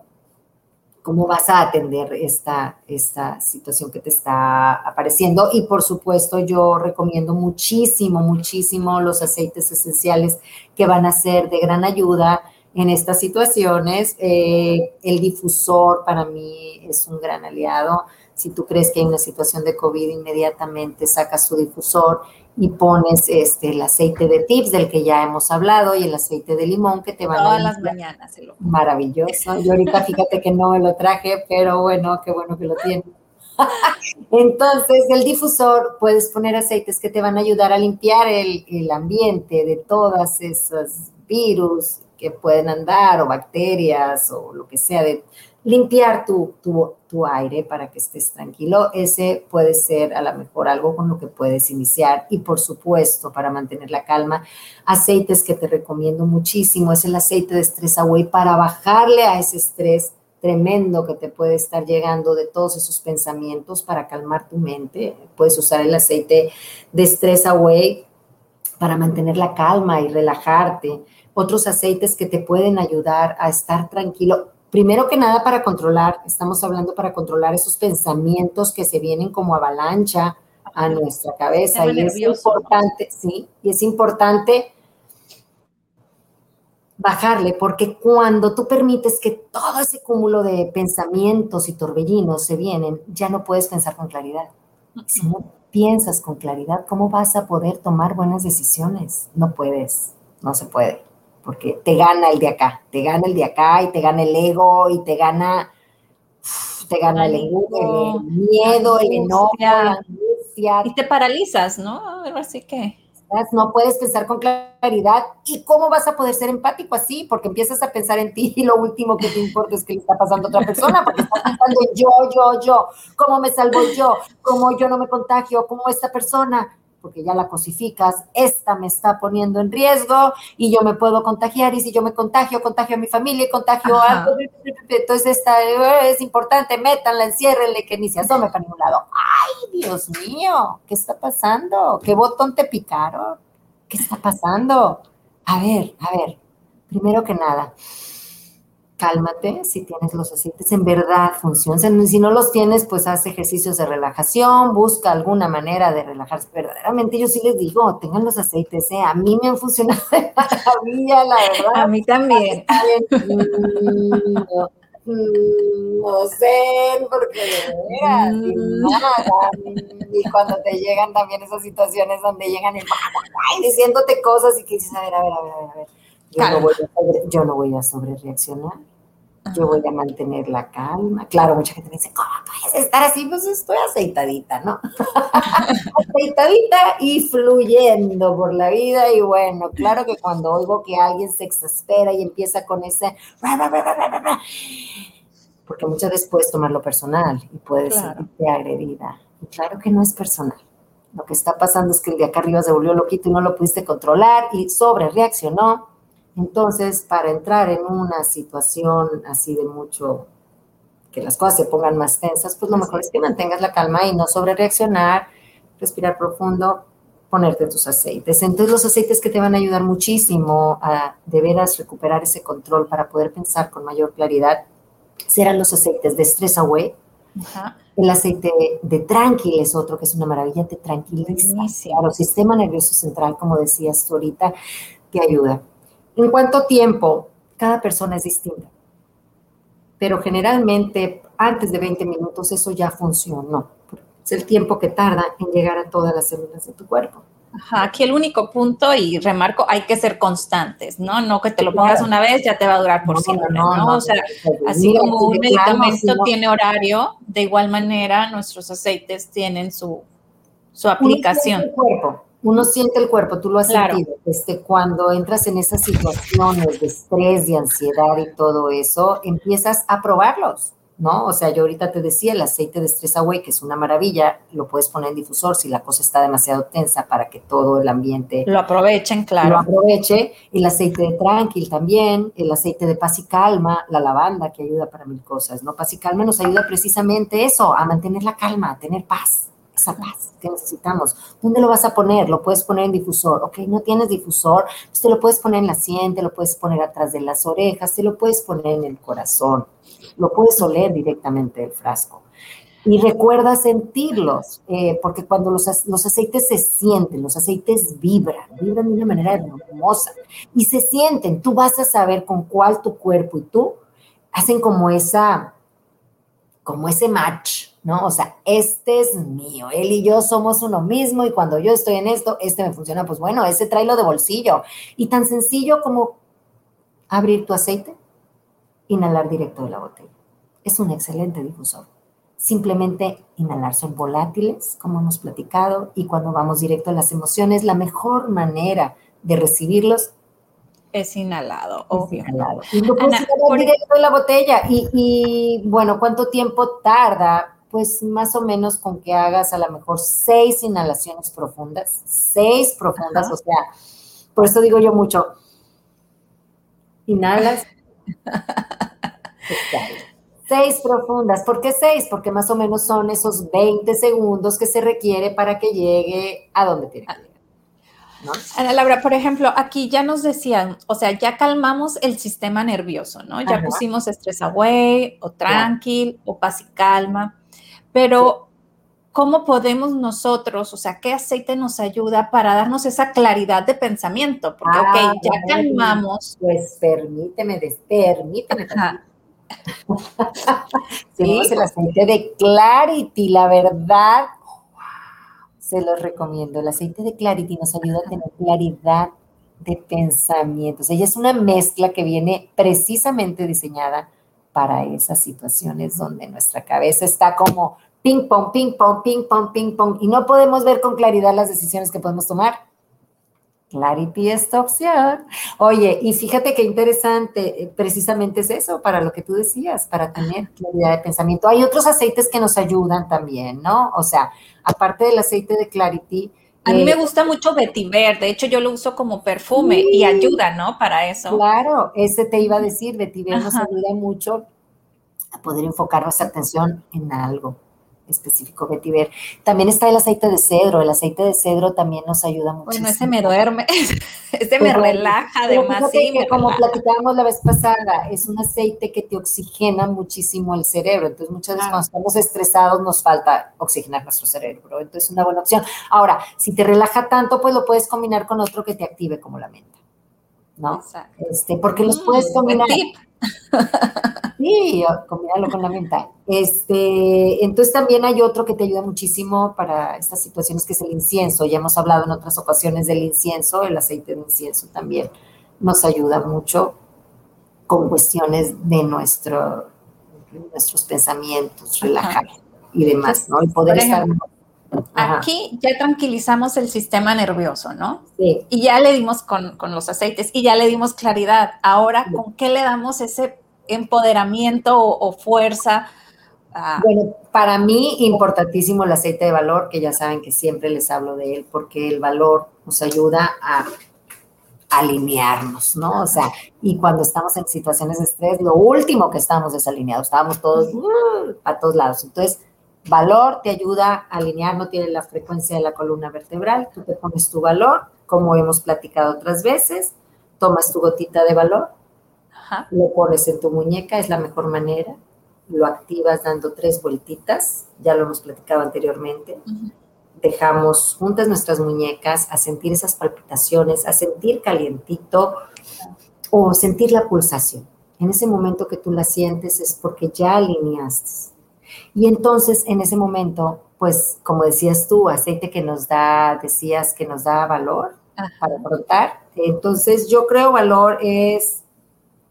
cómo vas a atender esta, esta situación que te está apareciendo. Y por supuesto, yo recomiendo muchísimo, muchísimo los aceites esenciales que van a ser de gran ayuda en estas situaciones. Eh, el difusor para mí es un gran aliado. Si tú crees que hay una situación de COVID, inmediatamente sacas tu difusor y pones este, el aceite de tips del que ya hemos hablado y el aceite de limón que te van Todas a... Todas las mañanas. Maravilloso. Yo ahorita fíjate que no me lo traje, pero bueno, qué bueno que lo tienes. Entonces, el difusor puedes poner aceites que te van a ayudar a limpiar el, el ambiente de todas esas virus, que pueden andar o bacterias o lo que sea, de limpiar tu, tu, aire para que estés tranquilo. Ese puede ser a lo mejor algo con lo que puedes iniciar. Y por supuesto, para mantener la calma, aceites que te recomiendo muchísimo es el aceite de Stress Away para bajarle a ese estrés tremendo que te puede estar llegando de todos esos pensamientos para calmar tu mente. Puedes usar el aceite de Stress Away para mantener la calma y relajarte otros aceites que te pueden ayudar a estar tranquilo. Primero que nada para controlar, estamos hablando para controlar esos pensamientos que se vienen como avalancha a nuestra cabeza. Y es importante, sí, y es importante bajarle, porque cuando tú permites que todo ese cúmulo de pensamientos y torbellinos se vienen, ya no puedes pensar con claridad. Si no piensas con claridad, ¿cómo vas a poder tomar buenas decisiones? No puedes, no se puede, porque te gana el de acá, te gana el de acá y te gana el ego y te gana, te gana el, miedo, el enojo, la angustia. Y te paralizas, ¿no? Así que no puedes pensar con claridad. ¿Y cómo vas a poder ser empático así? Porque empiezas a pensar en ti y lo último que te importa es que le está pasando a otra persona, porque estás pensando en yo, yo, yo, cómo me salvo yo, cómo yo no me contagio, cómo esta persona porque ya la cosificas, esta me está poniendo en riesgo y yo me puedo contagiar y si yo me contagio, contagio a mi familia y contagio a algo, entonces esta eh, es importante, métanla, enciérrenle, que ni se asome para ningún lado. ¡Ay, Dios mío! ¿Qué está pasando? ¿Qué botón te picaron? ¿Qué está pasando? A ver, a ver, primero que nada, cálmate si tienes los aceites, en verdad funcionan. Si no los tienes, pues haz ejercicios de relajación, busca alguna manera de relajarse. Verdaderamente yo sí les digo, tengan los aceites, ¿eh? a mí me han funcionado de maravilla, la verdad. A mí también. Mm, no, sé, porque de mm. nada. Y cuando te llegan también esas situaciones donde llegan y diciéndote cosas y que dices, a ver, a ver, a ver, a ver yo no, voy a sobre, yo no voy a sobrereaccionar. Yo voy a mantener la calma. Claro, mucha gente me dice, ¿cómo puedes estar así? Pues estoy aceitadita, ¿no? aceitadita y fluyendo por la vida. Y bueno, claro que cuando oigo que alguien se exaspera y empieza con ese... Porque muchas veces puedes tomarlo personal y puedes sentirte agredida. Y claro que no es personal. Lo que está pasando es que el de acá arriba se volvió loquito y no lo pudiste controlar y sobre reaccionó entonces, para entrar en una situación así de mucho, que las cosas se pongan más tensas, pues lo mejor es que mantengas la calma y no sobre reaccionar, respirar profundo, ponerte tus aceites. Entonces, los aceites que te van a ayudar muchísimo a de veras recuperar ese control para poder pensar con mayor claridad serán los aceites de Stress Away. El aceite de Tranquil es otro que es una maravilla, te tranquiliza. Claro, sistema nervioso central, como decías tú ahorita, te ayuda. ¿En cuánto tiempo? Cada persona es distinta. Pero generalmente antes de 20 minutos eso ya funcionó. Es el tiempo que tarda en llegar a todas las células de tu cuerpo. Ajá, aquí el único punto, y remarco, hay que ser constantes, ¿no? No que te lo pongas una vez, ya te va a durar por siempre, ¿no? o sea, así como un medicamento tiene horario, de igual manera nuestros aceites tienen su, su aplicación. Cuerpo uno siente el cuerpo, tú lo has sentido, este, cuando entras en esas situaciones de estrés, de ansiedad y todo eso, empiezas a probarlos, ¿no? O sea, yo ahorita te decía, el aceite de Stress Away, que es una maravilla, lo puedes poner en difusor si la cosa está demasiado tensa para que todo el ambiente... Lo aprovechen, claro. Lo aproveche. El aceite de Tranquil también, el aceite de Paz y Calma, la lavanda que ayuda para mil cosas, ¿no? Paz y Calma nos ayuda precisamente eso, a mantener la calma, a tener paz esa que necesitamos. ¿Dónde lo vas a poner? Lo puedes poner en difusor. Ok, no tienes difusor, pues te lo puedes poner en la sien, te lo puedes poner atrás de las orejas, te lo puedes poner en el corazón. Lo puedes oler directamente del frasco. Y recuerda sentirlos, eh, porque cuando los, los aceites se sienten, los aceites vibran, vibran de una manera hermosa y se sienten. Tú vas a saber con cuál tu cuerpo y tú hacen como esa, como ese match, ¿no? O sea, este es mío, él y yo somos uno mismo y cuando yo estoy en esto, este me funciona, pues bueno, ese tráelo de bolsillo. Y tan sencillo como abrir tu aceite, inhalar directo de la botella. Es un excelente difusor. Simplemente inhalar son volátiles, como hemos platicado, y cuando vamos directo a las emociones, la mejor manera de recibirlos es inhalado, obvio. Y lo puedes directo de la botella. Y, y bueno, ¿cuánto tiempo tarda pues más o menos con que hagas a lo mejor seis inhalaciones profundas, seis profundas, o sea, por eso digo yo mucho, inhalas, seis profundas, ¿por qué seis? Porque más o menos son esos 20 segundos que se requiere para que llegue a donde tiene que llegar. Ana Laura, por ejemplo, aquí ya nos decían, o sea, ya calmamos el sistema nervioso, ¿no? Ya pusimos stress away o tranquil o paz y calma. Pero ¿cómo podemos nosotros, o sea, qué aceite nos ayuda para darnos esa claridad de pensamiento? Porque, ok, Ah, ya bueno, calmamos. Pues permíteme, permíteme. Tenemos Sí. el aceite de Clarity, la verdad. Se los recomiendo. El aceite de Clarity nos ayuda a tener claridad de pensamientos. Ella es una mezcla que viene precisamente diseñada para esas situaciones donde nuestra cabeza está como ping pong, ping pong, ping pong, ping pong y no podemos ver con claridad las decisiones que podemos tomar. Clarity esta opción. Oye, y fíjate qué interesante, eh, precisamente es eso, para lo que tú decías, para tener claridad de pensamiento. Hay otros aceites que nos ayudan también, ¿no? O sea, aparte del aceite de Clarity. A mí eh, me gusta mucho vetiver, de hecho yo lo uso como perfume y ayuda, ¿no? Para eso. Claro, ese te iba a decir, Vetiver nos Ajá. ayuda mucho a poder enfocar nuestra atención en algo específico, Vetiver. También está el aceite de cedro, el aceite de cedro también nos ayuda mucho. Bueno, ese me duerme, ese me Pero- relaja además, sí, me como relaja. platicábamos la vez pasada, es un aceite que te oxigena muchísimo el cerebro. Entonces, muchas veces cuando estamos estresados nos falta oxigenar nuestro cerebro. Entonces, es una buena opción. Ahora, si te relaja tanto, pues lo puedes combinar con otro que te active, como la menta. ¿no? Exacto. Este, porque los Mm, puedes buen combinar. tip. Sí, combinarlo con la menta. Este, entonces también hay otro que te ayuda muchísimo para estas situaciones que es el incienso. Ya hemos hablado en otras ocasiones del incienso, el aceite de incienso también nos ayuda mucho con cuestiones de nuestro, nuestros pensamientos, relajar y demás, ¿no? El poder estar. Ajá, Aquí ya tranquilizamos el sistema nervioso, ¿no? sí. Y ya le dimos con, con los aceites y ya le dimos claridad. Ahora, Sí. ¿con qué le damos ese empoderamiento o, o fuerza? a- Bueno, para mí importantísimo el aceite de valor, que ya saben que siempre les hablo de él, porque el valor nos ayuda a alinearnos, ¿no? O sea, y cuando estamos en situaciones de estrés, lo último que estamos desalineados, estábamos todos uh, a todos lados. Entonces, valor te ayuda a alinear, no tiene la frecuencia de la columna vertebral, tú te pones tu valor, como hemos platicado otras veces, tomas tu gotita de valor, Ajá. lo pones en tu muñeca, es la mejor manera, lo activas dando tres vueltitas, ya lo hemos platicado anteriormente. Dejamos juntas nuestras muñecas a sentir esas palpitaciones, a sentir calientito o sentir la pulsación. En ese momento que tú la sientes es porque ya alineaste. Y entonces en ese momento, pues como decías tú, aceite que nos da, decías que nos da valor Ajá. para afrontar. Entonces yo creo valor es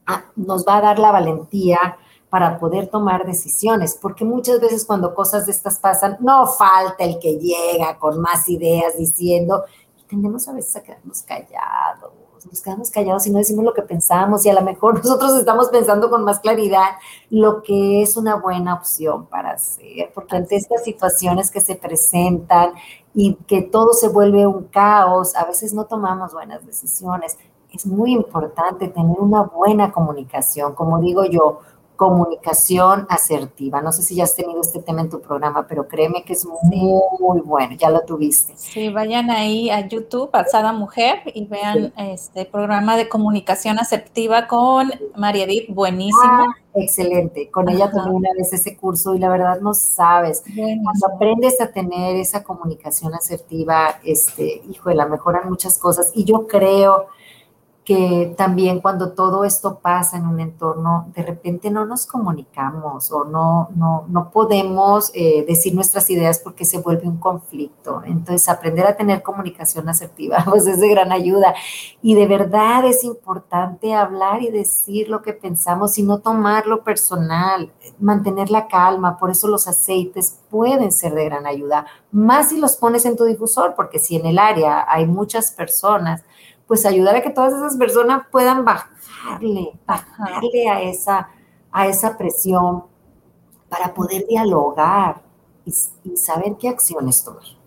ah, nos va a dar la valentía para poder tomar decisiones, porque muchas veces cuando cosas de estas pasan, no falta el que llega con más ideas diciendo, y tendemos a veces a quedarnos callados, nos quedamos callados y no decimos lo que pensamos, y a lo mejor nosotros estamos pensando con más claridad lo que es una buena opción para hacer, porque ante estas situaciones que se presentan y que todo se vuelve un caos, a veces no tomamos buenas decisiones. Es muy importante tener una buena comunicación, como digo yo, comunicación asertiva. No sé si ya has tenido este tema en tu programa, pero créeme que es muy, muy bueno, ya lo tuviste. Sí, vayan ahí a YouTube, Alzada Mujer, y vean este programa de comunicación asertiva con María Edith, buenísimo. Ah, excelente. Con ella tomé una vez ese curso y la verdad no sabes. Buenísimo. Cuando aprendes a tener esa comunicación asertiva, este, hijo, la mejoran muchas cosas. Y yo creo que también cuando todo esto pasa en un entorno, de repente no nos comunicamos o no, no, no podemos eh, decir nuestras ideas porque se vuelve un conflicto. Entonces, aprender a tener comunicación asertiva, pues es de gran ayuda. Y de verdad es importante hablar y decir lo que pensamos y no tomarlo personal, mantener la calma. Por eso los aceites pueden ser de gran ayuda, más si los pones en tu difusor, porque si en el área hay muchas personas, pues ayudar a que todas esas personas puedan bajarle, bajarle a esa, a esa presión para poder dialogar y, y saber qué acciones tomar.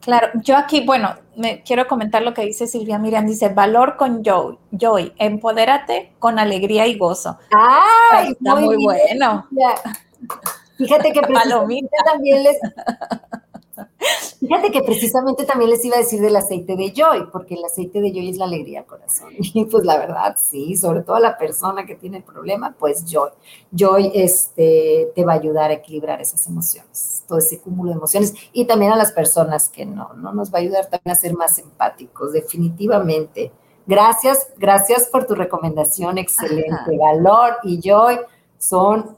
Claro, yo aquí, bueno, me quiero comentar lo que dice Silvia Miriam, dice, valor con joy, joy, empodérate con alegría y gozo. ¡Ay! Está muy, bien, bueno. Fíjate que también les... Fíjate que precisamente también les iba a decir del aceite de Joy, porque el aceite de Joy es la alegría al corazón. Y pues la verdad, sí, sobre todo a la persona que tiene el problema, pues Joy. Joy este, te va a ayudar a equilibrar esas emociones. todo ese cúmulo de emociones y también a las personas que no, no nos va a ayudar también a ser más empáticos, definitivamente. Gracias, gracias por tu recomendación, excelente. Valor y Joy son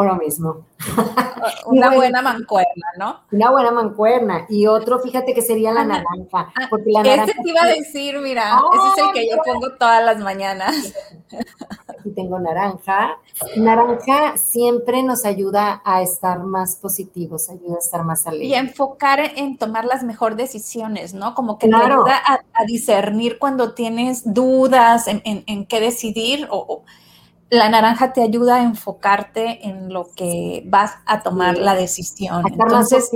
uno mismo. Una buena mancuerna, ¿no? Una buena mancuerna. Y otro, fíjate que sería la naranja. Ah, porque la naranja. Ese te iba a decir, mira, ese es el que yo pongo todas las mañanas. Aquí tengo naranja. Naranja siempre nos ayuda a estar más positivos, ayuda a estar más alegres. Y enfocar en tomar las mejores decisiones, ¿no? Como que te ayuda a, discernir cuando tienes dudas en, en, qué decidir o la naranja te ayuda a enfocarte en lo que vas a tomar la decisión. Entonces,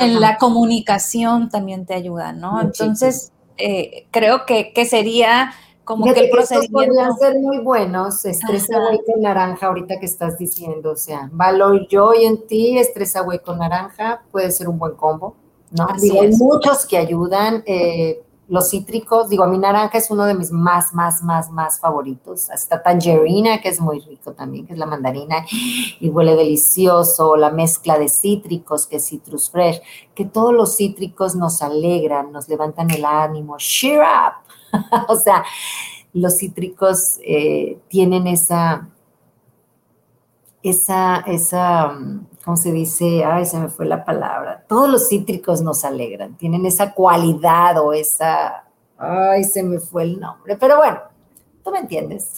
en la comunicación también te ayuda, ¿no? Entonces, eh, creo que, sería como que el procedimiento... podrían ser muy buenos, estresa güey con naranja, ahorita que estás diciendo, o sea, valor yo y en ti, estresa con naranja, puede ser un buen combo, ¿no? hay muchos que ayudan, eh, los cítricos, digo, a mi naranja es uno de mis más, más, más, más favoritos. Hasta tangerina, que es muy rico también, que es la mandarina, y huele delicioso. La mezcla de cítricos, que es citrus fresh, que todos los cítricos nos alegran, nos levantan el ánimo. Cheer up. o sea, los cítricos eh, tienen esa, esa, esa, ¿cómo se dice? Ay, se me fue la palabra. Todos los cítricos nos alegran, tienen esa cualidad o esa, ay, se me fue el nombre, pero bueno, tú me entiendes.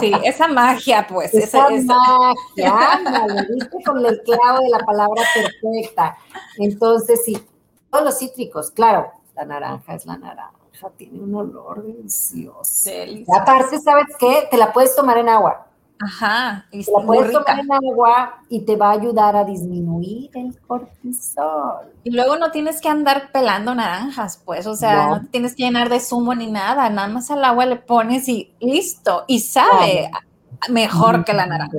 Sí, esa magia, pues. Esa, magia, me viste con el clavo de la palabra perfecta. Entonces, sí, todos los cítricos, claro, la naranja es la naranja, tiene un olor delicioso. delicioso. Aparte, ¿sabes qué? Te la puedes tomar en agua. Ajá, y la puedes tomar en agua y te va a ayudar a disminuir el cortisol. Y luego no tienes que andar pelando naranjas, pues, o sea, no, te tienes que llenar de zumo ni nada, nada más al agua le pones y listo, y sabe mejor que la naranja.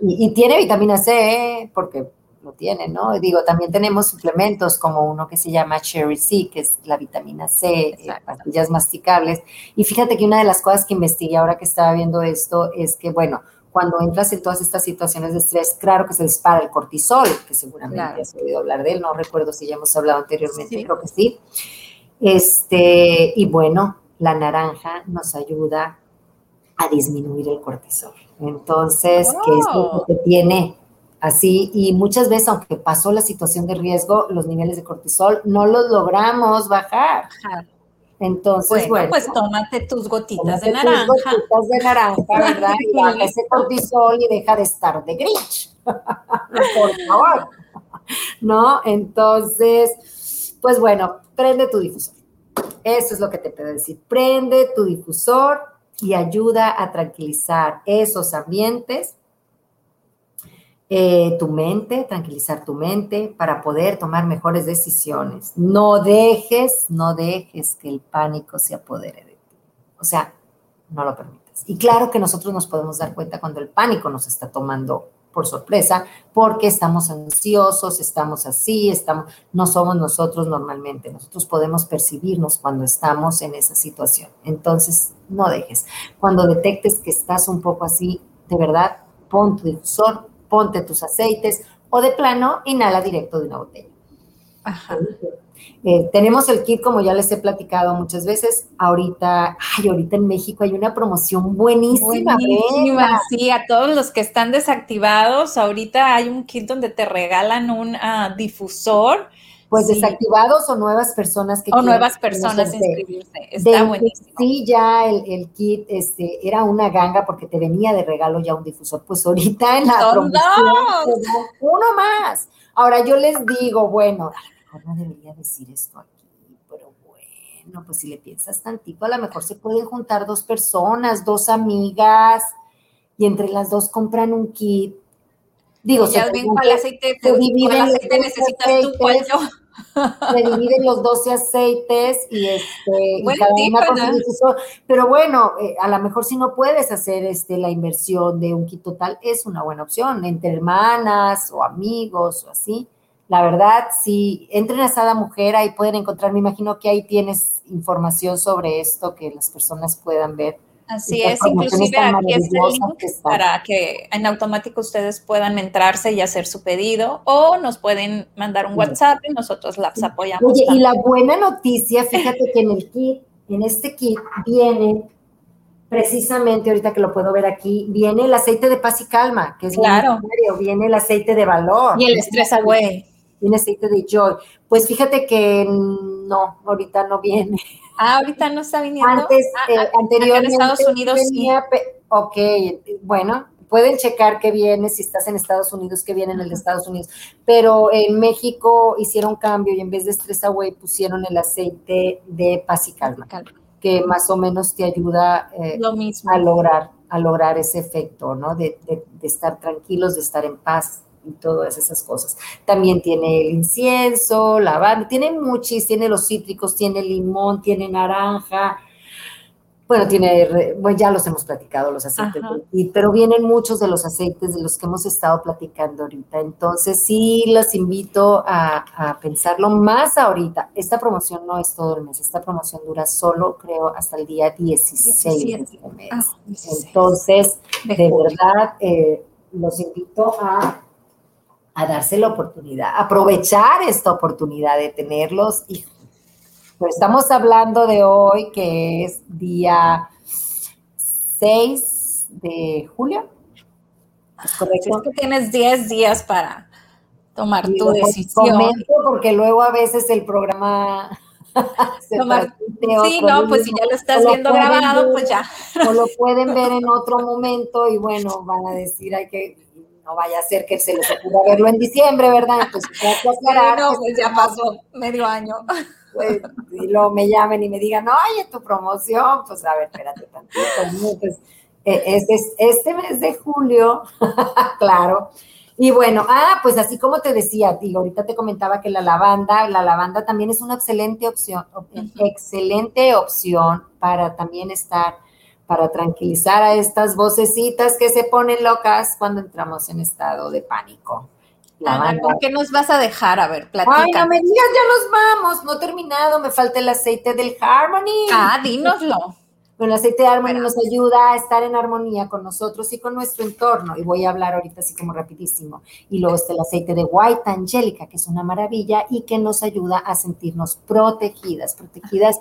Y, y, tiene vitamina C, ¿eh? porque lo tiene, ¿no? Digo, también tenemos suplementos como uno que se llama Cherry C, que es la vitamina C, eh, pastillas masticables. Y fíjate que una de las cosas que investigué ahora que estaba viendo esto es que, bueno, cuando entras en todas estas situaciones de estrés, claro que se dispara el cortisol, que seguramente has oído hablar de él, no recuerdo si ya hemos hablado anteriormente, creo que sí. Este, y bueno, la naranja nos ayuda a disminuir el cortisol. Entonces, ¿qué es lo que tiene Así, y muchas veces, aunque pasó la situación de riesgo, los niveles de cortisol no los logramos bajar. Entonces, bueno, pues tómate tus gotitas de naranja. Tus gotitas de naranja, ¿verdad? Y baja ese cortisol y deja de estar de Grinch. Por favor. ¿No? Entonces, pues bueno, prende tu difusor. Eso es lo que te puedo decir. Prende tu difusor y ayuda a tranquilizar esos ambientes eh, tu mente, tranquilizar tu mente para poder tomar mejores decisiones. No dejes, no dejes que el pánico se apodere de ti. O sea, no lo permitas. Y claro que nosotros nos podemos dar cuenta cuando el pánico nos está tomando por sorpresa, porque estamos ansiosos, estamos así, estamos, no somos nosotros normalmente. Nosotros podemos percibirnos cuando estamos en esa situación. Entonces, no dejes. Cuando detectes que estás un poco así, de verdad, pon tu difusor, ponte tus aceites o de plano inhala directo de una botella. Ajá. Eh, tenemos el kit, como ya les he platicado muchas veces. Ahorita, ay, ahorita en México hay una promoción buenísima. Buenísima, sí, a todos los que están desactivados, ahorita hay un kit donde te regalan un ah, difusor pues desactivados o nuevas personas que o nuevas personas inscribirse. Está buenísimo. Sí, ya el, kit este, era una ganga porque te venía de regalo ya un difusor. Pues ahorita en la promoción uno más. Ahora yo les digo, bueno, a lo mejor no debería decir esto aquí, pero bueno, pues si le piensas tantito, a lo mejor se pueden juntar dos personas, dos amigas, y entre las dos compran un kit. Cada ya ven cuál aceite, cuál aceite necesitas tú, cuál yo se dividen los 12 aceites y, este, cada una Pero bueno, eh, a lo mejor si no puedes hacer este, la inversión de un kit total, es una buena opción, entre hermanas o amigos o así. La verdad, si entren a Sada Mujer, ahí pueden encontrar, me imagino que ahí tienes información sobre esto que las personas puedan ver Así es, inclusive aquí está el link para que en automático ustedes puedan entrarse y hacer su pedido o nos pueden mandar un WhatsApp y nosotros las apoyamos. Oye, y la buena noticia, fíjate que en el kit, en este kit viene precisamente ahorita que lo puedo ver aquí, viene el aceite de paz y calma, que es claro. viene el aceite de valor. Y el estrés away. Viene aceite de joy. Pues fíjate que no, ahorita no viene. Ah, ahorita no está viniendo. Antes, ah, eh, ah, anteriormente. En Estados Unidos venía, Ok, bueno, pueden checar qué viene, si estás en Estados Unidos, qué viene en el de Estados Unidos. Pero en México hicieron cambio y en vez de Stress Away pusieron el aceite de paz y calma que más o menos te ayuda eh, a lograr a lograr ese efecto, ¿no? De, estar tranquilos, de estar en paz y todas esas cosas. También tiene el incienso, lavanda, tiene muchis, tiene los cítricos, tiene limón, tiene naranja, bueno, tiene, bueno, ya los hemos platicado, los aceites, pero vienen muchos de los aceites de los que hemos estado platicando ahorita. Entonces, sí, los invito a, pensarlo más ahorita. Esta promoción no es todo el mes, esta promoción dura solo, creo, hasta el día 16 de este mes. Ah, Entonces, de, verdad, eh, los invito a a darse la oportunidad, aprovechar esta oportunidad de tenerlos y pues estamos hablando de hoy, que es día 6 de julio. ¿Es correcto? que tienes 10 días para tomar tu decisión. Comento porque luego a veces el programa se sí, no, pues si ya lo estás viendo grabado, pues ya. O lo pueden ver en otro momento y bueno, van a decir, hay que, no vaya a ser que se les ocurra verlo en diciembre, ¿verdad? Entonces, no, pues ya pasó medio año. Pues, y luego me llamen y me digan, oye, tu promoción, pues a ver, espérate tantito, pues, eh, este, este mes de julio, claro. Y bueno, ah, pues así como te decía, digo, ahorita te comentaba que la lavanda, la lavanda también es una excelente opción, excelente opción para también estar, para tranquilizar a estas vocecitas que se ponen locas cuando entramos en estado de pánico. ¿con qué nos vas a dejar? A ver, platica. Ay, no me digas, ya nos vamos, no he terminado, me falta el aceite del Harmony. Ah, dínoslo. Bueno, el aceite de Harmony nos ayuda a estar en armonía con nosotros y con nuestro entorno. Y voy a hablar ahorita así como rapidísimo. Y luego está el aceite de White Angelica, que es una maravilla y que nos ayuda a sentirnos protegidas, protegidas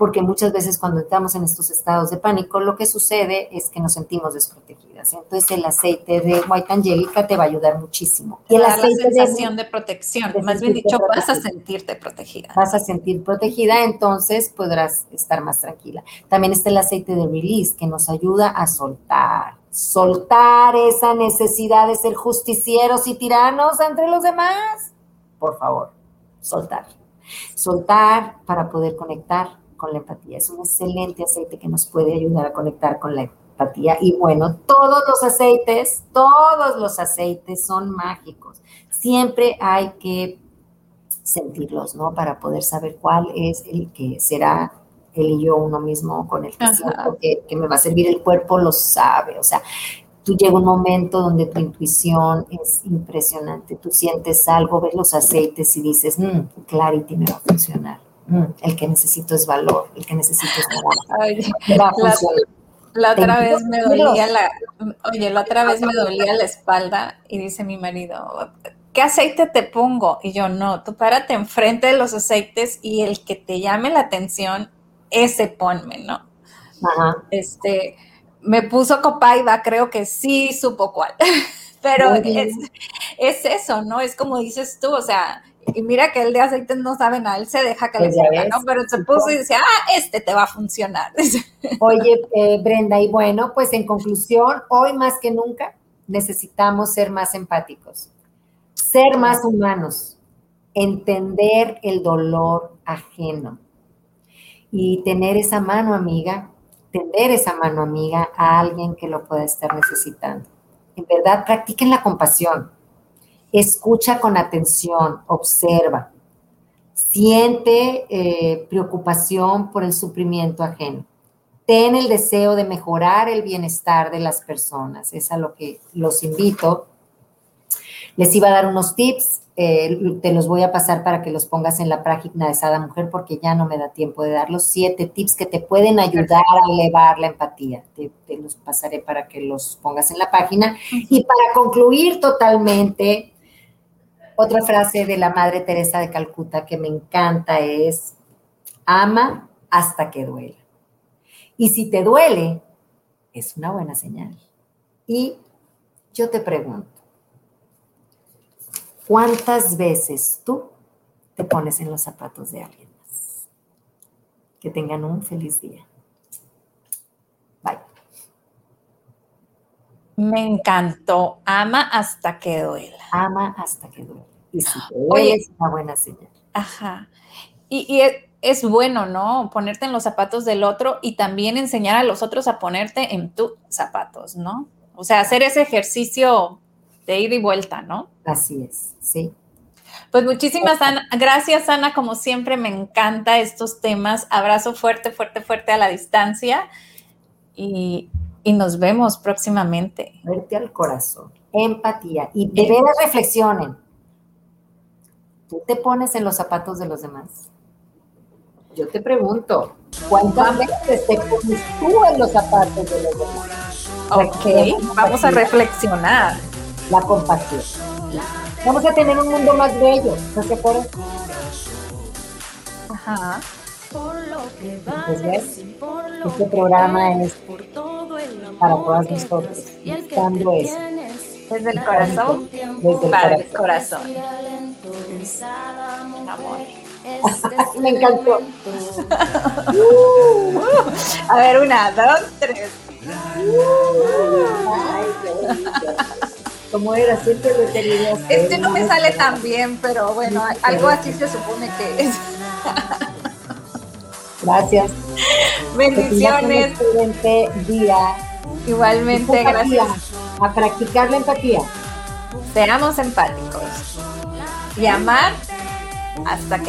porque muchas veces cuando estamos en estos estados de pánico, lo que sucede es que nos sentimos desprotegidas. Entonces el aceite de White Angelica te va a ayudar muchísimo. Y el aceite la sensación de, protección, más bien dicho, vas a sentirte protegida. Vas a sentir protegida, entonces podrás estar más tranquila. También está el aceite de release que nos ayuda a soltar, soltar esa necesidad de ser justicieros y tiranos entre los demás. Por favor, soltar. Soltar para poder conectar con la empatía. Es un excelente aceite que nos puede ayudar a conectar con la empatía. Y bueno, todos los aceites, todos los aceites son mágicos. Siempre hay que sentirlos, ¿no? Para poder saber cuál es el que será él y yo uno mismo con el que siento que, me va a servir el cuerpo, lo sabe. O sea, tú llega un momento donde tu intuición es impresionante. Tú sientes algo, ves los aceites y dices, mmm, Clarity me va a funcionar el que necesito es valor, el que necesito es valor. la, otra vez me dolía la, oye, la otra vez me dolía la espalda y dice mi marido, ¿qué aceite te pongo? Y yo, no, tú párate enfrente de los aceites y el que te llame la atención, ese ponme, ¿no? Ajá. Este, me puso copaiba, creo que sí supo cuál, pero es, es, eso, ¿no? Es como dices tú, o sea, y mira que el de aceite no sabe nada, él se deja que le salga, ¿no? Pero se puso y decía, ah, este te va a funcionar. Oye, eh, Brenda, y bueno, pues en conclusión, hoy más que nunca necesitamos ser más empáticos, ser más humanos, entender el dolor ajeno y tener esa mano amiga, tender esa mano amiga a alguien que lo pueda estar necesitando. En verdad, practiquen la compasión Escucha con atención, observa. Siente eh, preocupación por el sufrimiento ajeno. Ten el deseo de mejorar el bienestar de las personas. Es a lo que los invito. Les iba a dar unos tips, eh, te los voy a pasar para que los pongas en la página de Sada Mujer porque ya no me da tiempo de dar los siete tips que te pueden ayudar a elevar la empatía. Te, te los pasaré para que los pongas en la página. Y para concluir totalmente, otra frase de la Madre Teresa de Calcuta que me encanta es, ama hasta que duela. Y si te duele, es una buena señal. Y yo te pregunto, ¿cuántas veces tú te pones en los zapatos de alguien más? Que tengan un feliz día. Bye. Me encantó. Ama hasta que duela. Ama hasta que duela. Te duele, es una buena señal. Ajá. Y, y es, es, bueno, ¿no? Ponerte en los zapatos del otro y también enseñar a los otros a ponerte en tus zapatos, ¿no? O sea, hacer ese ejercicio de ida y vuelta, ¿no? Así es, sí. Pues muchísimas Ana, gracias, Ana. Como siempre, me encanta estos temas. Abrazo fuerte, fuerte, fuerte a la distancia. Y, y nos vemos próximamente. Verte al corazón. Empatía. Y de veras reflexionen. ¿Tú te pones en los zapatos de los demás? Yo te pregunto, ¿cuántas veces te pones tú en los zapatos de los demás? Ok, vamos a reflexionar. La compasión. Vamos a tener un mundo más bello, ¿no se acuerdan? Ajá. Pues ves, este programa es para todas nosotros, buscando eso. Desde el corazón, Desde el para corazón. el corazón. Amor. Me encantó. A ver, una, dos, tres. Ay, qué bonito. ¿Cómo era? Siempre lo tenido. Este no me sale tan bien, pero bueno, algo así se supone que es. Gracias. Bendiciones. Un excelente día. Igualmente, gracias. A practicar la empatía. Seamos empáticos y amar hasta que